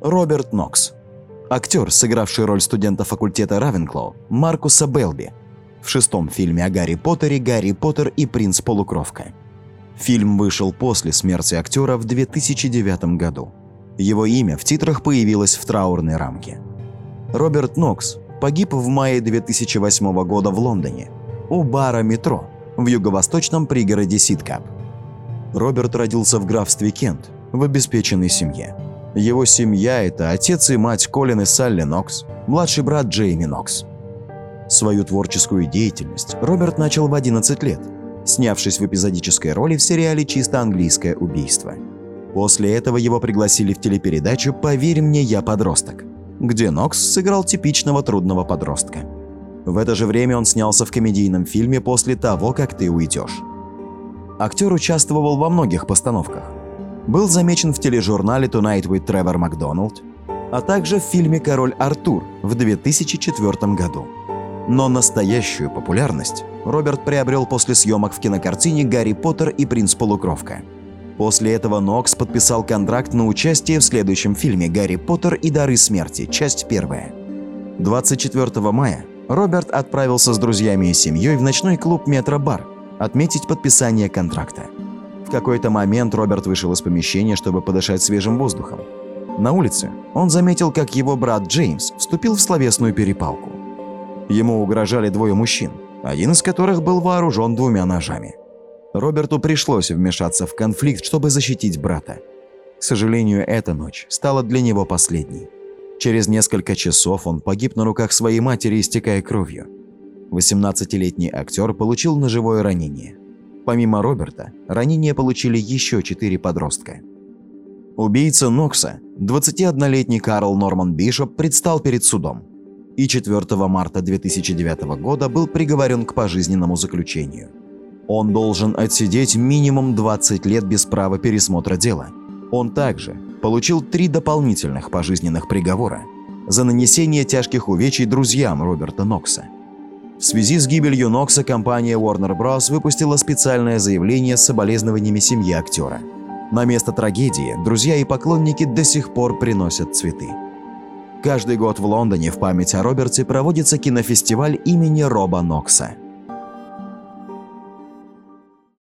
Роберт Нокс. Актер, сыгравший роль студента факультета Равенклоу, Маркуса Белби. В шестом фильме о Гарри Поттере «Гарри Поттер и принц Полукровка». Фильм вышел после смерти актера в 2009 году. Его имя в титрах появилось в траурной рамке. Роберт Нокс погиб в мае 2008 года в Лондоне у бара «Метро» в юго-восточном пригороде Ситкап. Роберт родился в графстве Кент в обеспеченной семье. Его семья – это отец и мать Колин и Салли Нокс, младший брат Джейми Нокс. Свою творческую деятельность Роберт начал в 11 лет, снявшись в эпизодической роли в сериале «Чисто английское убийство». После этого его пригласили в телепередачу «Поверь мне, я подросток», где Нокс сыграл типичного трудного подростка. В это же время он снялся в комедийном фильме «После того, как ты уйдешь». Актер участвовал во многих постановках. Был замечен в тележурнале «Tonight with Trevor McDonald», а также в фильме «Король Артур» в 2004 году. Но настоящую популярность Роберт приобрел после съемок в кинокартине «Гарри Поттер и принц Полукровка». После этого Нокс подписал контракт на участие в следующем фильме «Гарри Поттер и дары смерти», часть первая. 24 мая Роберт отправился с друзьями и семьей в ночной клуб «Метро-бар» отметить подписание контракта. В какой-то момент Роберт вышел из помещения, чтобы подышать свежим воздухом. На улице он заметил, как его брат Джеймс вступил в словесную перепалку. Ему угрожали двое мужчин, один из которых был вооружен двумя ножами. Роберту пришлось вмешаться в конфликт, чтобы защитить брата. К сожалению, эта ночь стала для него последней. Через несколько часов он погиб на руках своей матери, истекая кровью. 18-летний актер получил ножевое ранение. Помимо Роберта, ранение получили еще четыре подростка. Убийца Нокса, 21-летний Карл Норман Бишоп, предстал перед судом и 4 марта 2009 года был приговорен к пожизненному заключению. Он должен отсидеть минимум 20 лет без права пересмотра дела. Он также получил три дополнительных пожизненных приговора за нанесение тяжких увечий друзьям Роберта Нокса. В связи с гибелью Нокса компания Warner Bros. выпустила специальное заявление с соболезнованиями семьи актера. На место трагедии друзья и поклонники до сих пор приносят цветы. Каждый год в Лондоне в память о Роберте проводится кинофестиваль имени Роба Нокса –